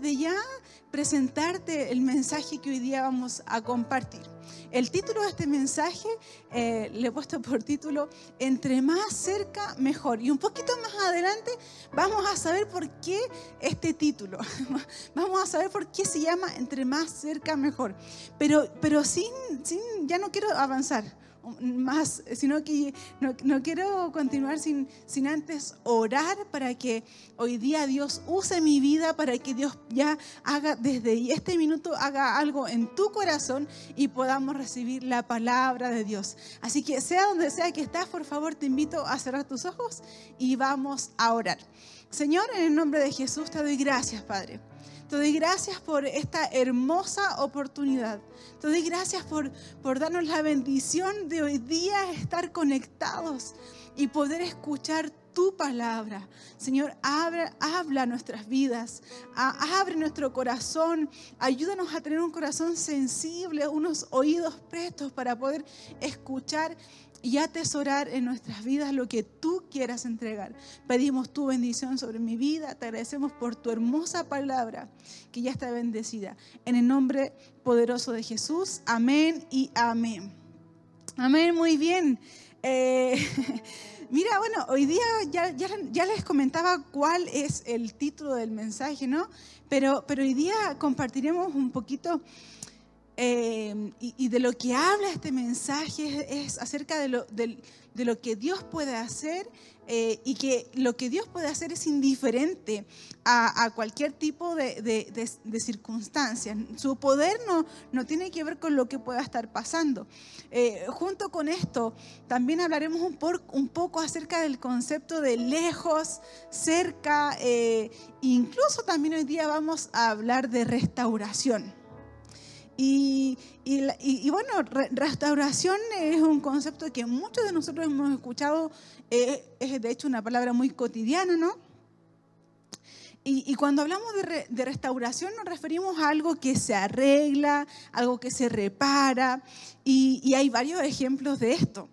desde ya presentarte el mensaje que hoy día vamos a compartir. El título de este mensaje eh, le he puesto por título Entre más cerca, mejor. Y un poquito más adelante vamos a saber por qué este título. vamos a saber por qué se llama Entre más cerca, mejor. Pero, pero sin, sin, ya no quiero avanzar más, sino que no, quiero continuar sin, sin antes orar para que hoy día Dios use mi vida, para que Dios ya haga desde este minuto, haga algo en tu corazón y podamos recibir la palabra de Dios. Así que sea donde sea que estás, por favor te invito a cerrar tus ojos y vamos a orar. Señor, en el nombre de Jesús te doy gracias, Padre. Te doy gracias por esta hermosa oportunidad. Te doy gracias por, por darnos la bendición de hoy día estar conectados y poder escuchar tu palabra. Señor, abre, habla nuestras vidas, abre nuestro corazón, ayúdanos a tener un corazón sensible, unos oídos prestos para poder escuchar y atesorar en nuestras vidas lo que tú quieras entregar. Pedimos tu bendición sobre mi vida, te agradecemos por tu hermosa palabra que ya está bendecida. En el nombre poderoso de Jesús, amén y amén. Amén, muy bien. Eh, mira, bueno, hoy día ya, ya, les comentaba cuál es el título del mensaje, ¿no? Pero, pero hoy día compartiremos un poquito eh, y, de lo que habla este mensaje es, acerca de lo, de lo, que Dios puede hacer eh, y que lo que Dios puede hacer es indiferente a, cualquier tipo de, de, circunstancias. Su poder no, no tiene que ver con lo que pueda estar pasando. Eh, junto con esto, también hablaremos un, por, un, poco acerca del concepto de lejos, cerca, incluso también hoy día vamos a hablar de restauración. Y, bueno, restauración es un concepto que muchos de nosotros hemos escuchado, eh, es de hecho una palabra muy cotidiana, ¿no? Y, cuando hablamos de, restauración nos referimos a algo que se arregla, algo que se repara, y hay varios ejemplos de esto.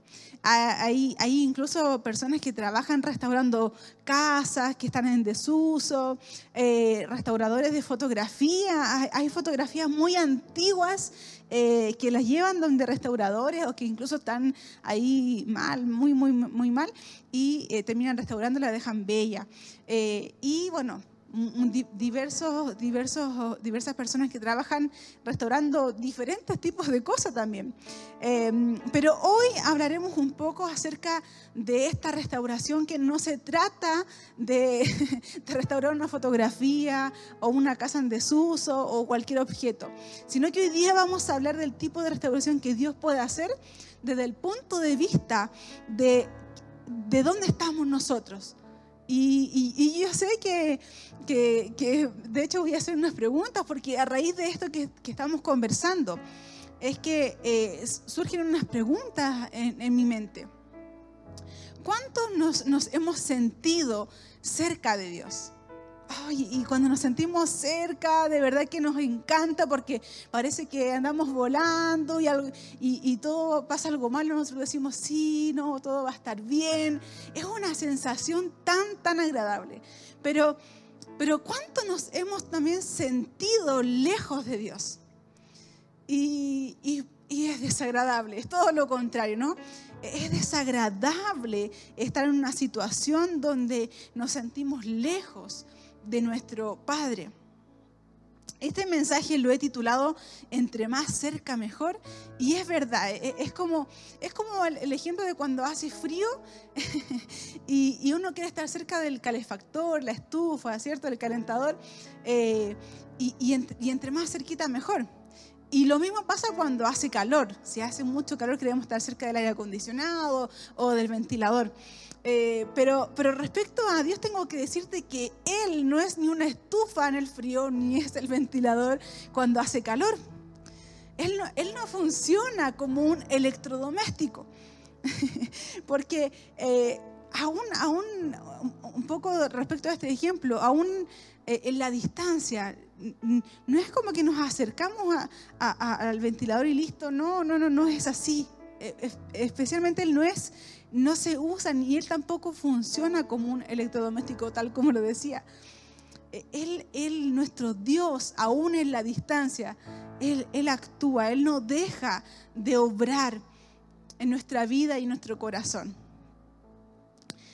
Hay, incluso personas que trabajan restaurando casas que están en desuso, eh, restauradores de fotografía. Hay, fotografías muy antiguas eh, que las llevan donde restauradores o que incluso están ahí mal, muy, muy, muy mal, y eh, terminan restaurando la dejan bella. y bueno, diversos, diversas personas que trabajan restaurando diferentes tipos de cosas también. Em, pero hoy hablaremos un poco acerca de esta restauración que no se trata de, de, restaurar una fotografía o una casa en desuso o cualquier objeto, sino que hoy día vamos a hablar del tipo de restauración que Dios puede hacer desde el punto de vista de, de dónde estamos nosotros y, yo sé que, que, de hecho voy a hacer unas preguntas porque a raíz de esto que, estamos conversando, es que eh, surgen unas preguntas en, mi mente. ¿Cuántos nos, nos hemos sentido cerca de Dios? Y cuando nos sentimos cerca, de verdad que nos encanta porque parece que andamos volando y, y, todo pasa algo malo, nosotros decimos, sí, no, todo va a estar bien. Es una sensación tan, tan agradable. Pero, pero ¿cuánto nos hemos también sentido lejos de Dios? Y, y es desagradable, es todo lo contrario, ¿no? Es desagradable estar en una situación donde nos sentimos lejos de nuestro Padre. Este mensaje lo he titulado Entre más cerca mejor y es verdad, e-, es como, es como el ejemplo de cuando hace frío y, uno quiere estar cerca del calefactor, la estufa, ¿cierto? El calentador eh, y, y entre más cerquita mejor. Y lo mismo pasa cuando hace calor. Si hace mucho calor queremos estar cerca del aire acondicionado o del ventilador. Eh, pero, pero respecto a Dios tengo que decirte que Él no es ni una estufa en el frío, ni es el ventilador cuando hace calor. Él no, él no funciona como un electrodoméstico. Porque eh, aún, aún, un poco respecto a este ejemplo, aún eh, en la distancia, no es como que nos acercamos al ventilador y listo, no, no, no, no es así. Especialmente él no es no se usa ni él tampoco funciona como un electrodoméstico tal como lo decía. él, él, nuestro Dios, aún en la distancia, él, él actúa, Él no deja de obrar en nuestra vida y nuestro corazón.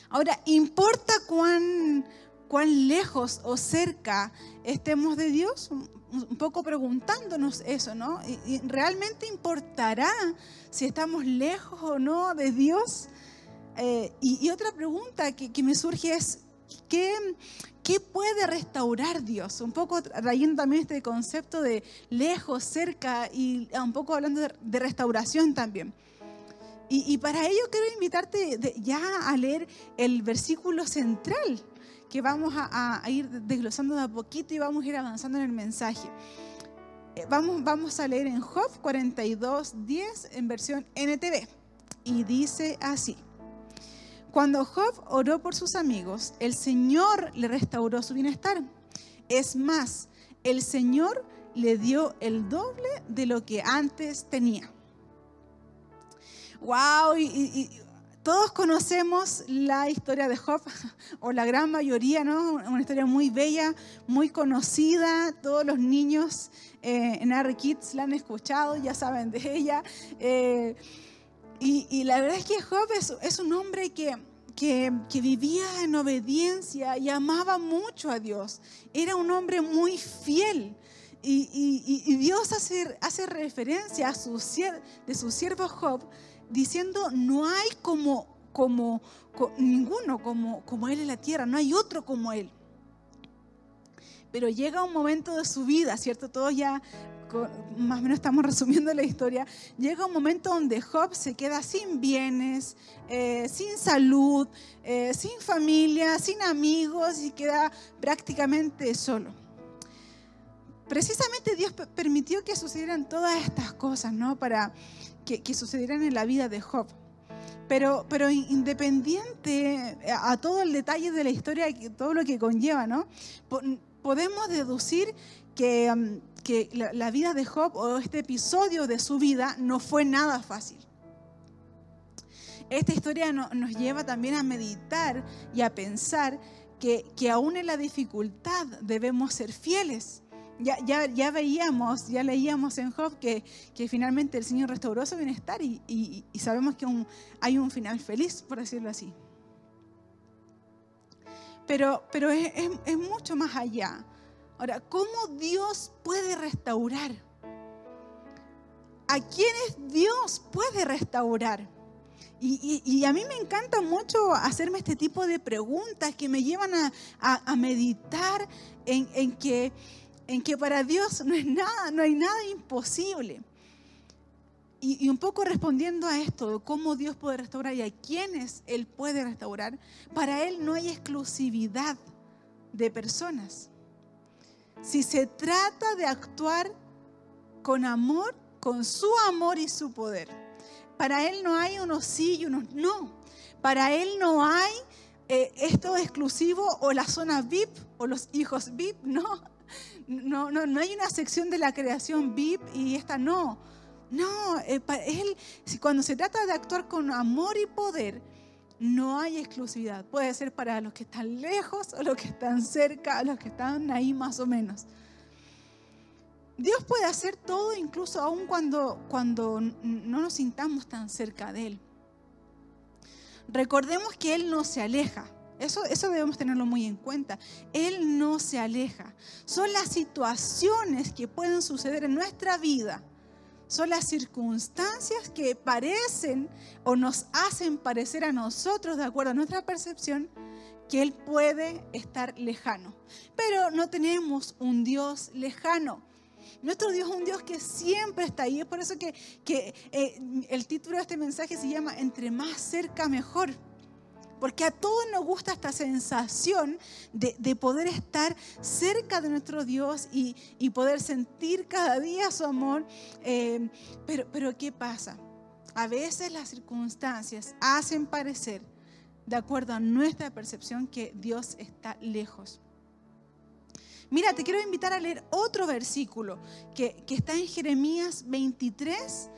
Ahora, ¿importa cuán, cuán lejos o cerca estemos de Dios? Un poco preguntándonos eso, ¿no? ¿Y ¿Realmente importará si estamos lejos o no de Dios? Eh, y, otra pregunta que, que me surge es, ¿qué, ¿qué puede restaurar Dios? Un poco trayendo también este concepto de lejos, cerca y un poco hablando de restauración también. Y, para ello quiero invitarte ya a leer el versículo central que vamos a, ir desglosando de a poquito y vamos a ir avanzando en el mensaje. Eh, vamos, vamos a leer en Job 42, 10 en versión NTV. Y dice así. Cuando Job oró por sus amigos, el Señor le restauró su bienestar. Es más, el Señor le dio el doble de lo que antes tenía wow, y, todos conocemos la historia de Job, o la gran mayoría, ¿no? Una historia muy bella, muy conocida. Todos los niños eh, en R Kids la han escuchado, ya saben de ella. Eh, y, la verdad es que Job es, un hombre que, que, vivía en obediencia y amaba mucho a Dios. Era un hombre muy fiel. Y, Dios hace, referencia a su, su siervo Job diciendo, no hay como, como, ninguno como, como Él en la tierra, no hay otro como Él. Pero llega un momento de su vida, ¿cierto? Todos ya más o menos estamos resumiendo la historia, llega un momento donde Job se queda sin bienes, eh, sin salud, eh, sin familia, sin amigos y queda prácticamente solo. Precisamente Dios permitió que sucedieran todas estas cosas, ¿no? Para, que, sucedieran en la vida de Job. Pero, pero independiente a todo el detalle de la historia, todo lo que conlleva, ¿no? Podemos deducir que, um, que la, vida de Job o este episodio de su vida no fue nada fácil. Esta historia nos lleva también a meditar y a pensar que, que aún en la dificultad debemos ser fieles ya, veíamos, ya leíamos en Job que, finalmente el Señor restauró su bienestar y, sabemos que hay un final feliz, por decirlo así. Pero, pero es, es mucho más allá. Ahora, ¿cómo Dios puede restaurar? ¿A quiénes Dios puede restaurar? Y, a mí me encanta mucho hacerme este tipo de preguntas que me llevan a, meditar en, en, que en que para Dios no es nada, no hay nada imposible. Y, un poco respondiendo a esto, cómo Dios puede restaurar y a quiénes Él puede restaurar, para Él no hay exclusividad de personas. Si se trata de actuar con amor, con su amor y su poder, para Él no hay unos sí y unos no. Para Él no hay eh, esto exclusivo o la zona VIP o los hijos VIP, no no, no, no hay una sección de la creación VIP y esta no. No, eh, él, cuando se trata de actuar con amor y poder, no hay exclusividad. Puede ser para los que están lejos o los que están cerca, los que están ahí más o menos. Dios puede hacer todo incluso aun cuando, cuando no nos sintamos tan cerca de Él. Recordemos que Él no se aleja. Eso, debemos tenerlo muy en cuenta. Él no se aleja. Son las situaciones que pueden suceder en nuestra vida. Son las circunstancias que parecen o nos hacen parecer a nosotros, de acuerdo a nuestra percepción, que Él puede estar lejano. Pero no tenemos un Dios lejano. Nuestro Dios es un Dios que siempre está ahí. Es por eso que, eh, el título de este mensaje se llama Entre más cerca mejor porque a todos nos gusta esta sensación de, poder estar cerca de nuestro Dios y, poder sentir cada día su amor. Eh, pero, pero ¿qué pasa? A veces las circunstancias hacen parecer, de acuerdo a nuestra percepción, que Dios está lejos. Mira, te quiero invitar a leer otro versículo que, que está en Jeremías 23,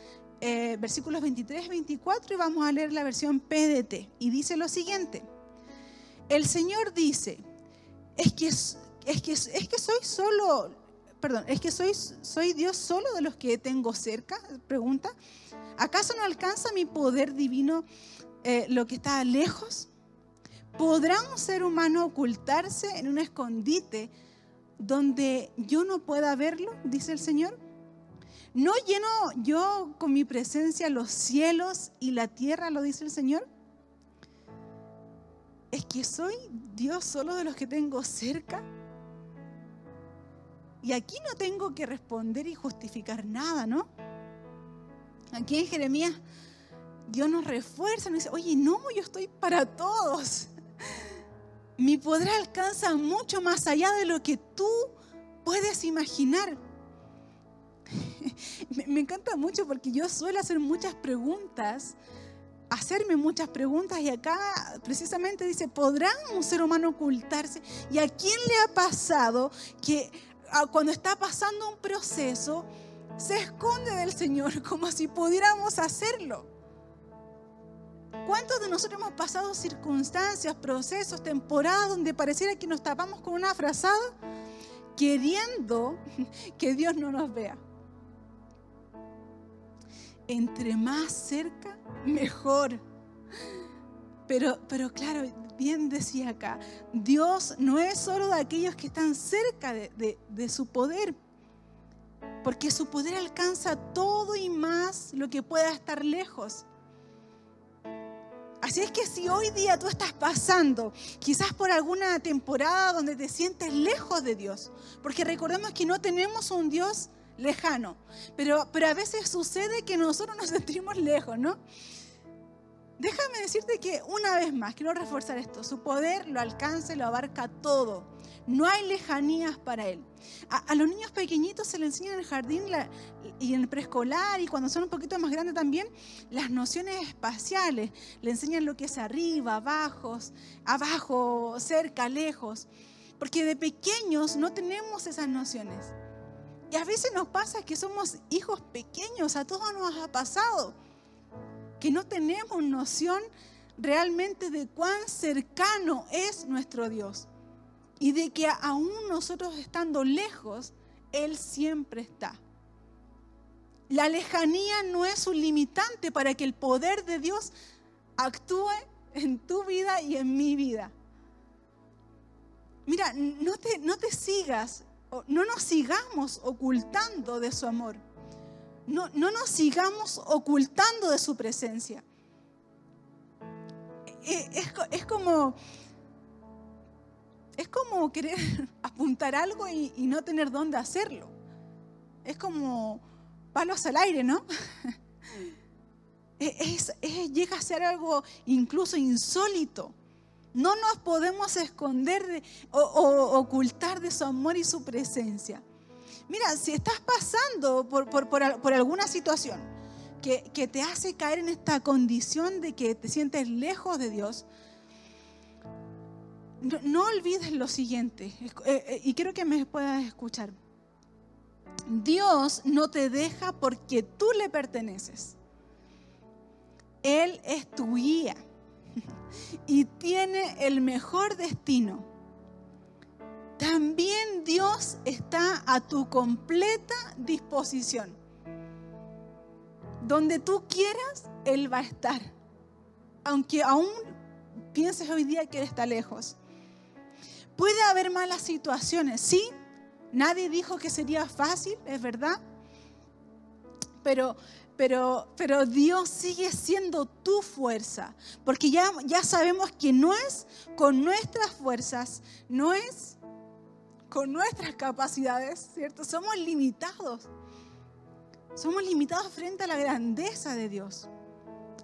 eh, versículos 23 y 24 y vamos a leer la versión PDT. Y dice lo siguiente, el Señor dice, es que, es que, es que soy solo, perdón, es que soy, soy Dios solo de los que tengo cerca, pregunta. ¿Acaso no alcanza mi poder divino eh, lo que está lejos? ¿Podrá un ser humano ocultarse en un escondite donde yo no pueda verlo? Dice el Señor. ¿No lleno yo con mi presencia los cielos y la tierra? Lo dice el Señor. Es que soy Dios solo de los que tengo cerca. Y aquí no tengo que responder y justificar nada, ¿no? Aquí en Jeremías, Dios nos refuerza, nos dice, oye, no, yo estoy para todos. Mi poder alcanza mucho más allá de lo que tú puedes imaginar. Me encanta mucho porque yo suelo hacer muchas preguntas, hacerme muchas preguntas y acá precisamente dice, ¿podrá un ser humano ocultarse? ¿Y a quién le ha pasado que cuando está pasando un proceso, se esconde del Señor como si pudiéramos hacerlo. ¿Cuántos de nosotros hemos pasado circunstancias, procesos, temporadas donde pareciera que nos tapamos con una frazada queriendo que Dios no nos vea? Entre más cerca, mejor. Pero, pero claro, bien decía acá, Dios no es solo de aquellos que están cerca de, de su poder, porque su poder alcanza todo y más lo que pueda estar lejos. Así es que si hoy día tú estás pasando quizás por alguna temporada donde te sientes lejos de Dios, porque recordemos que no tenemos un Dios lejano, pero, pero a veces sucede que nosotros nos sentimos lejos, ¿no? Déjame decirte que una vez más, quiero reforzar esto, su poder lo alcanza y lo abarca todo. No hay lejanías para Él. A, los niños pequeñitos se les enseña en el jardín y en el preescolar y cuando son un poquito más grandes también las nociones espaciales. Le enseñan lo que es arriba, abajo, abajo, cerca, lejos. Porque de pequeños no tenemos esas nociones. Y a veces nos pasa que somos hijos pequeños, a todos nos ha pasado que no tenemos noción realmente de cuán cercano es nuestro Dios y de que aún nosotros estando lejos, Él siempre está. La lejanía no es un limitante para que el poder de Dios actúe en tu vida y en mi vida. Mira, no te, no te sigas, no nos sigamos ocultando de su amor no, nos sigamos ocultando de su presencia. E, es, como, es como querer apuntar algo y, no tener dónde hacerlo. Es como palos al aire, ¿no? E, llega a ser algo incluso insólito. No nos podemos esconder o ocultar de su amor y su presencia. Mira, si estás pasando por, alguna situación que, te hace caer en esta condición de que te sientes lejos de Dios, no, olvides lo siguiente, eh, eh, y quiero que me puedas escuchar. Dios no te deja porque tú le perteneces. Él es tu guía y tiene el mejor destino también Dios está a tu completa disposición. Donde tú quieras, Él va a estar. Aunque aún pienses hoy día que Él está lejos. Puede haber malas situaciones, sí. Nadie dijo que sería fácil, es verdad. Pero, pero, pero Dios sigue siendo tu fuerza. Porque ya, ya sabemos que no es con nuestras fuerzas, no es con nuestras capacidades, ¿cierto? Somos limitados. Somos limitados frente a la grandeza de Dios.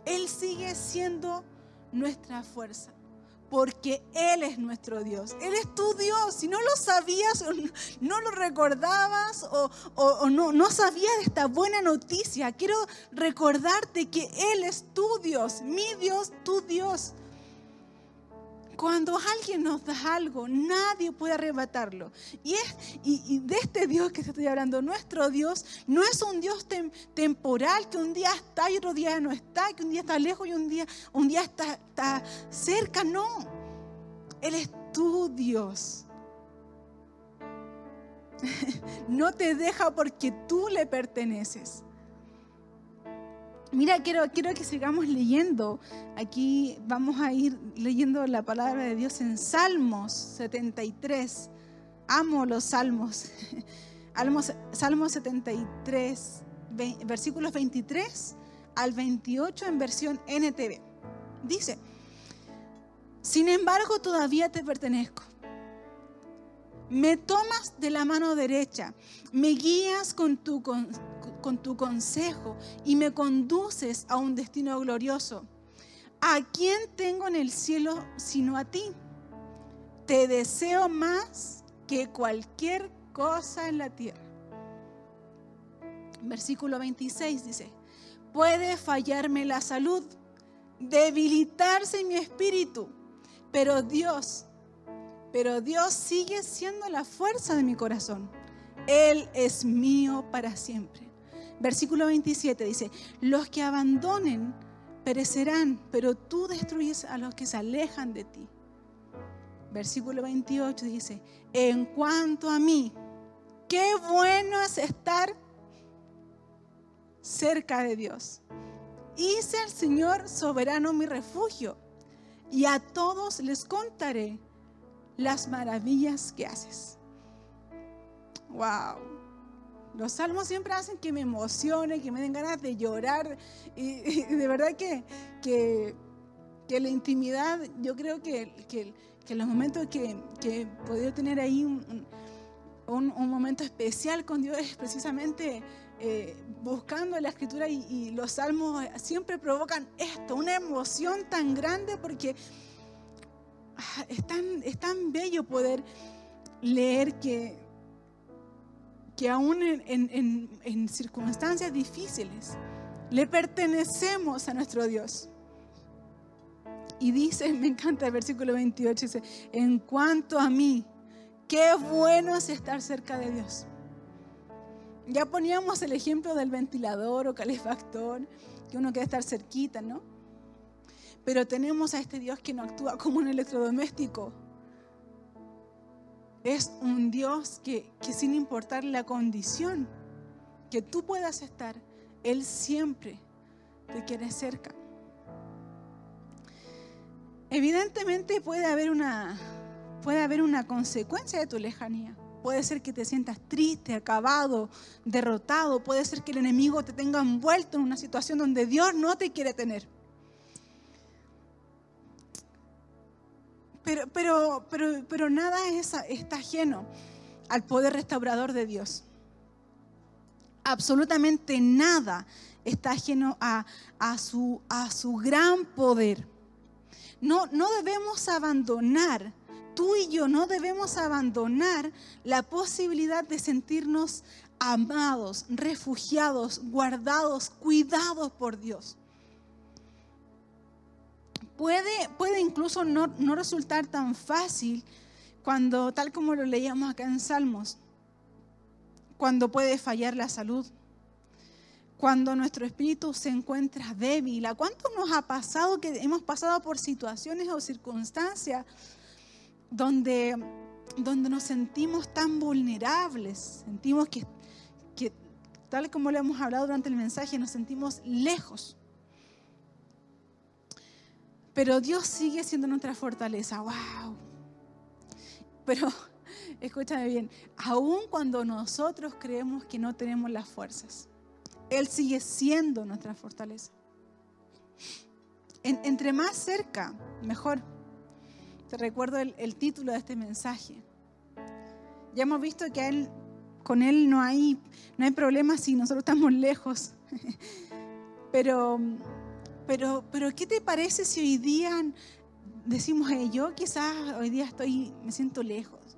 Él sigue siendo nuestra fuerza, porque Él es nuestro Dios. Él es tu Dios. Si no lo sabías, no lo recordabas o, no, no sabías de esta buena noticia, quiero recordarte que Él es tu Dios, mi Dios, tu Dios. Cuando alguien nos da algo, nadie puede arrebatarlo. Y, es, y, de este Dios que estoy hablando, nuestro Dios, no es un Dios temporal que un día está y otro día no está, que un día está lejos y un día, un día está cerca. No, Él es tu Dios. no te deja porque tú le perteneces. Mira, quiero, quiero que sigamos leyendo. Aquí vamos a ir leyendo la palabra de Dios en Salmos 73. Amo los salmos. Salmos 73, versículos 23 al 28 en versión NTV. Dice, sin embargo todavía te pertenezco. Me tomas de la mano derecha, me guías con tu, con, tu consejo y me conduces a un destino glorioso. ¿A quién tengo en el cielo sino a ti? Te deseo más que cualquier cosa en la tierra. Versículo 26 dice, puede fallarme la salud, debilitarse mi espíritu, pero Dios, pero Dios sigue siendo la fuerza de mi corazón. Él es mío para siempre. Versículo 27 dice, los que abandonen perecerán, pero tú destruyes a los que se alejan de ti. Versículo 28 dice, en cuanto a mí, qué bueno es estar cerca de Dios. Hice al Señor soberano mi refugio y a todos les contaré las maravillas que haces. Wow. Los salmos siempre hacen que me emocione, que me den ganas de llorar. Y, de verdad que, que, la intimidad, yo creo que, que, los momentos que, he podido tener ahí un, un, momento especial con Dios es precisamente eh, buscando la escritura y, los salmos siempre provocan esto, una emoción tan grande porque ah, es tan, es tan bello poder leer que, que aún en, circunstancias difíciles le pertenecemos a nuestro Dios. Y dice, me encanta el versículo 28, dice, en cuanto a mí, qué bueno es estar cerca de Dios. Ya poníamos el ejemplo del ventilador o calefactor, que uno quiere estar cerquita, ¿no? Pero tenemos a este Dios que no actúa como un electrodoméstico. Es un Dios que, que sin importar la condición que tú puedas estar, Él siempre te quiere cerca. Evidentemente puede haber una, puede haber una consecuencia de tu lejanía. Puede ser que te sientas triste, acabado, derrotado. Puede ser que el enemigo te tenga envuelto en una situación donde Dios no te quiere tener. Pero, pero, pero, pero nada está ajeno al poder restaurador de Dios. Absolutamente nada está ajeno a, su, a su gran poder. No, no debemos abandonar tú y yo no debemos abandonar la posibilidad de sentirnos amados, refugiados, guardados, cuidados por Dios. Puede, puede incluso no, no resultar tan fácil cuando, tal como lo leíamos acá en Salmos, cuando puede fallar la salud, cuando nuestro espíritu se encuentra débil. ¿A cuánto nos ha pasado que hemos pasado por situaciones o circunstancias donde, donde nos sentimos tan vulnerables, sentimos que, que, tal como le hemos hablado durante el mensaje, nos sentimos lejos. Pero Dios sigue siendo nuestra fortaleza. ¡Wow! Pero escúchame bien, aun cuando nosotros creemos que no tenemos las fuerzas, Él sigue siendo nuestra fortaleza. entre más cerca, mejor. Te recuerdo el, título de este mensaje. Ya hemos visto que con Él no hay, no hay problema si nosotros estamos lejos. pero, pero, ¿qué te parece si hoy día decimos, yo quizás hoy día estoy, me siento lejos?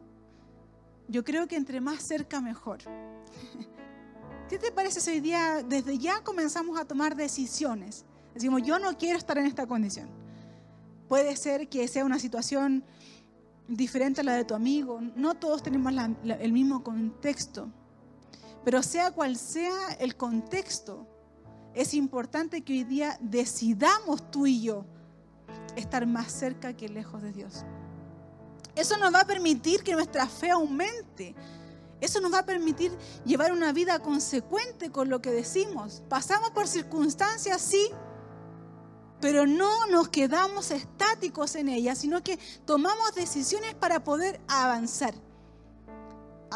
Yo creo que entre más cerca mejor. ¿Qué te parece si hoy día, desde ya comenzamos a tomar decisiones? Decimos, yo no quiero estar en esta condición Puede ser que sea una situación diferente a la de tu amigo. No todos tenemos el mismo contexto. Pero sea cual sea el contexto, es importante que hoy día decidamos tú y yo estar más cerca que lejos de Dios. Eso nos va a permitir que nuestra fe aumente. Eso nos va a permitir llevar una vida consecuente con lo que decimos. Pasamos por circunstancias, sí, pero no nos quedamos estáticos en ellas, sino que tomamos decisiones para poder avanzar.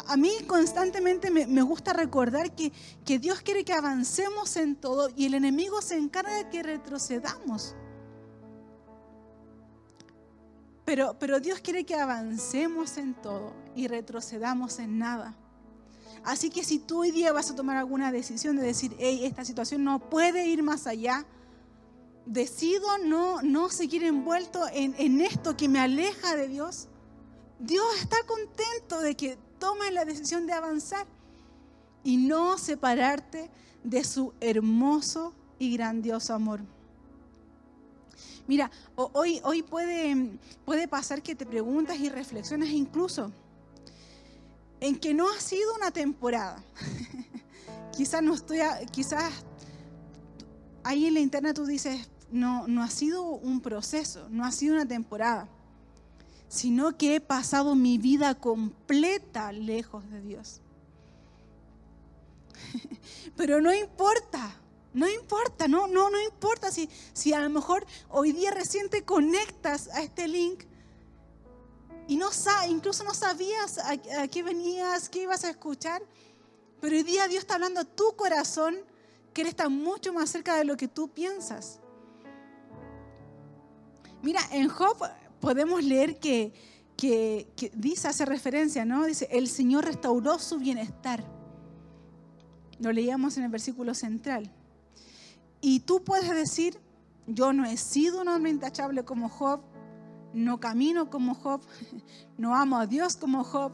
A mí constantemente me, gusta recordar que, que Dios quiere que avancemos en todo y el enemigo se encarga de que retrocedamos. Pero, pero, Dios quiere que avancemos en todo y retrocedamos en nada. Así que si tú hoy día vas a tomar alguna decisión de decir, hey, esta situación no puede ir más allá, decido no, no seguir envuelto en, esto que me aleja de Dios, Dios está contento de que tomes la decisión de avanzar y no separarte de su hermoso y grandioso amor. Mira, hoy, hoy puede, puede pasar que te preguntas y reflexionas incluso en que no ha sido una temporada. quizás no estoy, quizás ahí en la internet tú dices, no, no ha sido un proceso, no ha sido una temporada, sino que he pasado mi vida completa lejos de Dios. Pero no importa, no importa, no, no, no importa si, si a lo mejor hoy día recién te conectas a este link y no incluso no sabías a, a, qué venías, qué ibas a escuchar, pero hoy día Dios está hablando a tu corazón que Él está mucho más cerca de lo que tú piensas. Mira, en Job podemos leer que, dice, hace referencia, ¿no? Dice, el Señor restauró su bienestar. Lo leíamos en el versículo central. Y tú puedes decir, yo no he sido un hombre intachable como Job, no camino como Job, no amo a Dios como Job,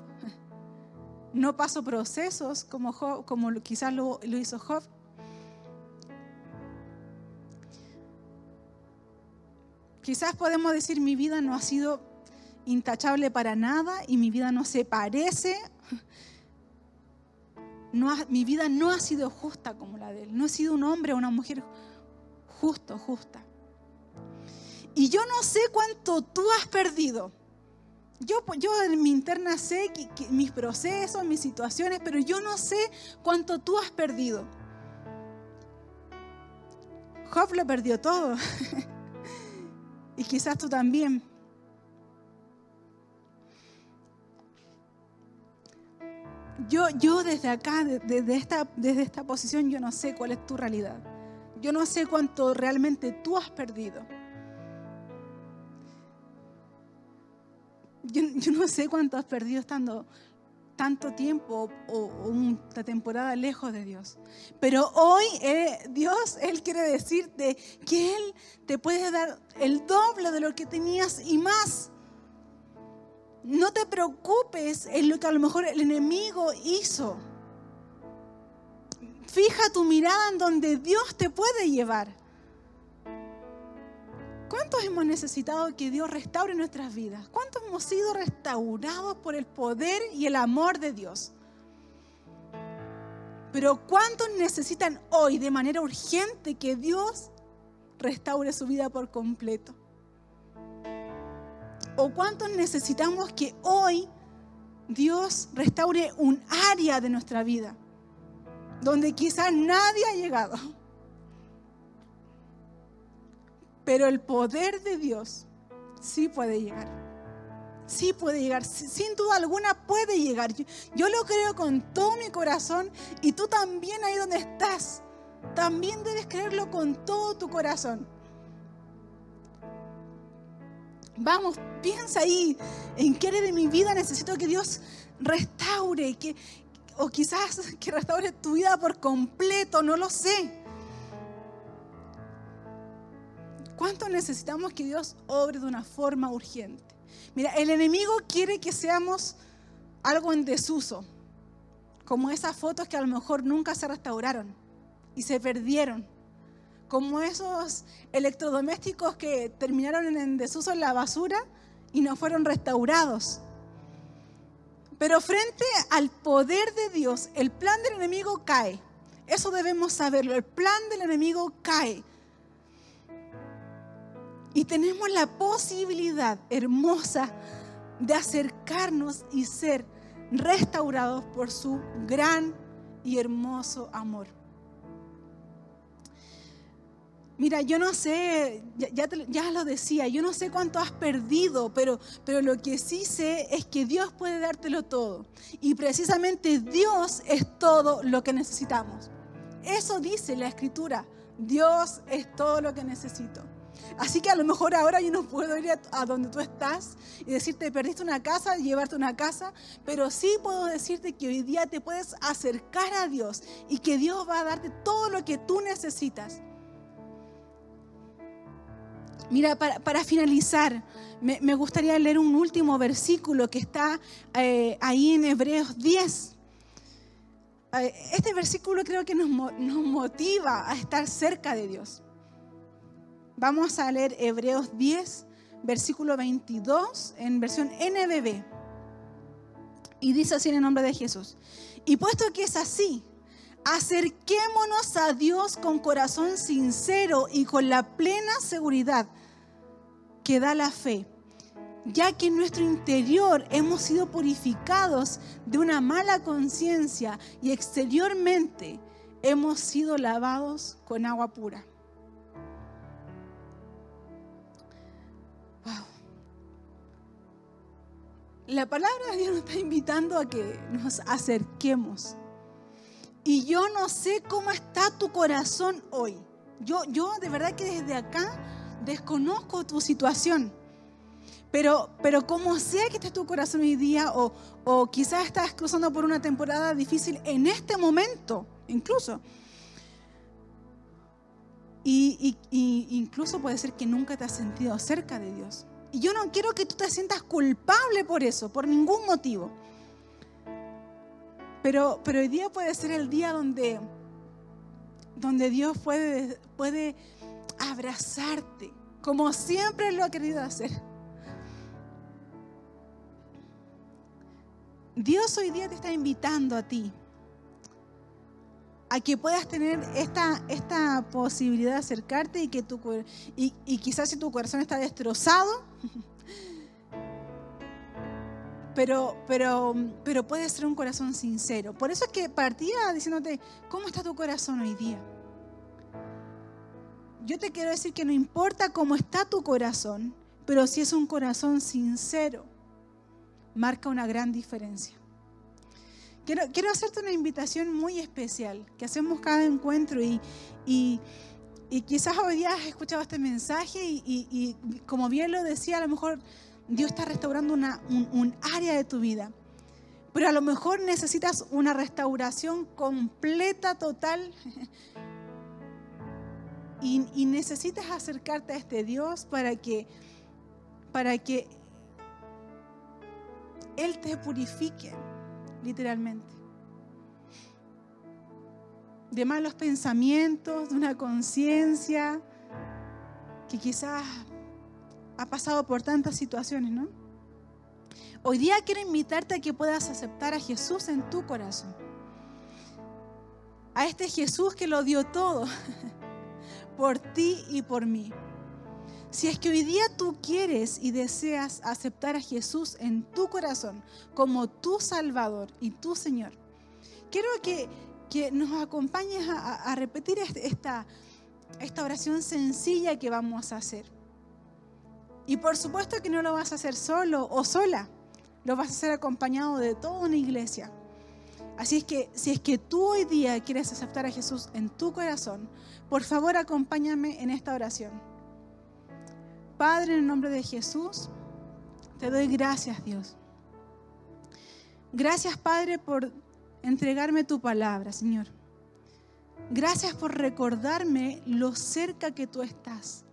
no paso procesos como Job, como quizás lo hizo Job. Quizás podemos decir mi vida no ha sido intachable para nada y mi vida no se parece. No mi vida no ha sido justa como la de él. No he sido un hombre o una mujer justo, justa. Y yo no sé cuánto tú has perdido. Yo, yo en mi interna sé mis procesos, mis situaciones, pero yo no sé cuánto tú has perdido. Job lo perdió todo. Y quizás tú también. Yo, yo desde acá, desde esta, desde esta posición, yo no sé cuál es tu realidad. Yo no sé cuánto realmente tú has perdido. Yo, yo no sé cuánto has perdido estando tanto tiempo o, una temporada lejos de Dios. Pero hoy eh, Dios, Él quiere decirte que Él te puede dar el doble de lo que tenías y más. No te preocupes en lo que a lo mejor el enemigo hizo. Fija tu mirada en donde Dios te puede llevar. ¿Cuántos hemos necesitado que Dios restaure nuestras vidas? ¿Cuántos hemos sido restaurados por el poder y el amor de Dios? Pero ¿cuántos necesitan hoy de manera urgente que Dios restaure su vida por completo? ¿O cuántos necesitamos que hoy Dios restaure un área de nuestra vida donde quizás nadie ha llegado? Pero el poder de Dios sí puede llegar. Sí puede llegar. Sin duda alguna puede llegar. Yo, lo creo con todo mi corazón y tú también ahí donde estás. También debes creerlo con todo tu corazón. Vamos, piensa ahí en qué área de mi vida necesito que Dios restaure, o quizás que restaure tu vida por completo, no lo sé. ¿Cuánto necesitamos que Dios obre de una forma urgente? Mira, el enemigo quiere que seamos algo en desuso, como esas fotos que a lo mejor nunca se restauraron y se perdieron, como esos electrodomésticos que terminaron en desuso en la basura y no fueron restaurados. Pero frente al poder de Dios, el plan del enemigo cae. Eso debemos saberlo. El plan del enemigo cae. Y tenemos la posibilidad hermosa de acercarnos y ser restaurados por su gran y hermoso amor. Mira, yo no sé, ya, ya, lo decía, yo no sé cuánto has perdido, pero, pero lo que sí sé es que Dios puede dártelo todo. Y precisamente Dios es todo lo que necesitamos. Eso dice la escritura. Dios es todo lo que necesito. Así que a lo mejor ahora yo no puedo ir a, donde tú estás y decirte, perdiste una casa, llevarte una casa, pero sí puedo decirte que hoy día te puedes acercar a Dios y que Dios va a darte todo lo que tú necesitas. Mira, para, finalizar, me, gustaría leer un último versículo que está eh, ahí en Hebreos 10. Eh, este versículo creo que nos, nos motiva a estar cerca de Dios. Vamos a leer Hebreos 10, versículo 22, en versión NBB. Y dice así en el nombre de Jesús. Y puesto que es así, acerquémonos a Dios con corazón sincero y con la plena seguridad que da la fe, ya que en nuestro interior hemos sido purificados de una mala conciencia y exteriormente hemos sido lavados con agua pura. La palabra de Dios nos está invitando a que nos acerquemos. Y yo no sé cómo está tu corazón hoy. Yo, yo de verdad que desde acá desconozco tu situación. Pero, pero como sea que esté tu corazón hoy día, o, o quizás estás cruzando por una temporada difícil en este momento, incluso. Y, y, incluso puede ser que nunca te has sentido cerca de Dios. Y yo no quiero que tú te sientas culpable por eso, por ningún motivo. Pero, pero hoy día puede ser el día donde, donde Dios puede, puede abrazarte, como siempre lo ha querido hacer. Dios hoy día te está invitando a ti a que puedas tener esta, esta posibilidad de acercarte y que tu y, y quizás si tu corazón está destrozado, pero, pero, pero puede ser un corazón sincero. Por eso es que partía diciéndote, ¿cómo está tu corazón hoy día? yo te quiero decir que no importa cómo está tu corazón, pero si es un corazón sincero, marca una gran diferencia. Quiero, hacerte una invitación muy especial que hacemos cada encuentro y, y, quizás hoy día has escuchado este mensaje y, como bien lo decía, a lo mejor Dios está restaurando una, un, un área de tu vida. Pero a lo mejor necesitas una restauración completa, total, y, necesitas acercarte a este Dios para que, para que Él te purifique, literalmente. De malos pensamientos, de una conciencia que quizás ha pasado por tantas situaciones, ¿no? Hoy día quiero invitarte a que puedas aceptar a Jesús en tu corazón. A este Jesús que lo dio todo. por ti y por mí. Si es que hoy día tú quieres y deseas aceptar a Jesús en tu corazón como tu Salvador y tu Señor, quiero que, que nos acompañes a, repetir este, esta, esta oración sencilla que vamos a hacer. Y por supuesto que no lo vas a hacer solo o sola, lo vas a hacer acompañado de toda una iglesia. Así es que si es que tú hoy día quieres aceptar a Jesús en tu corazón, por favor acompáñame en esta oración. Padre, en el nombre de Jesús, te doy gracias, Dios. Gracias, Padre, por entregarme tu palabra, Señor. Gracias por recordarme lo cerca que tú estás.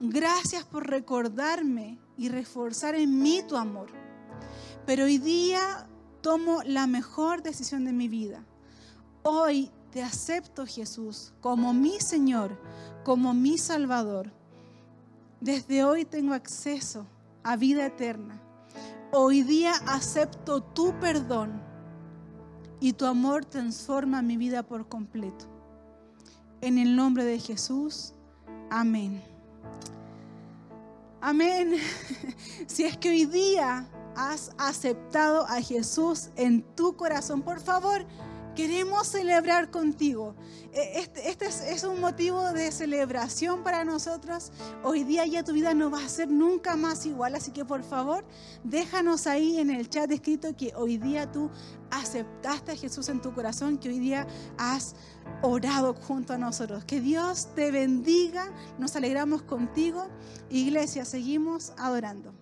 Gracias por recordarme y reforzar en mí tu amor. Pero hoy día tomo la mejor decisión de mi vida. Hoy te acepto, Jesús, como mi Señor, como mi Salvador. Desde hoy tengo acceso a vida eterna. Hoy día acepto tu perdón y tu amor transforma mi vida por completo. En el nombre de Jesús, amén. Amén. Si es que hoy día has aceptado a Jesús en tu corazón, por favor, queremos celebrar contigo. E, este, este es, un motivo de celebración para nosotros. Hoy día ya tu vida no va a ser nunca más igual, así que por favor déjanos ahí en el chat escrito que hoy día tú aceptaste a Jesús en tu corazón, que hoy día has orado junto a nosotros. Que Dios te bendiga, nos alegramos contigo. Iglesia, seguimos adorando.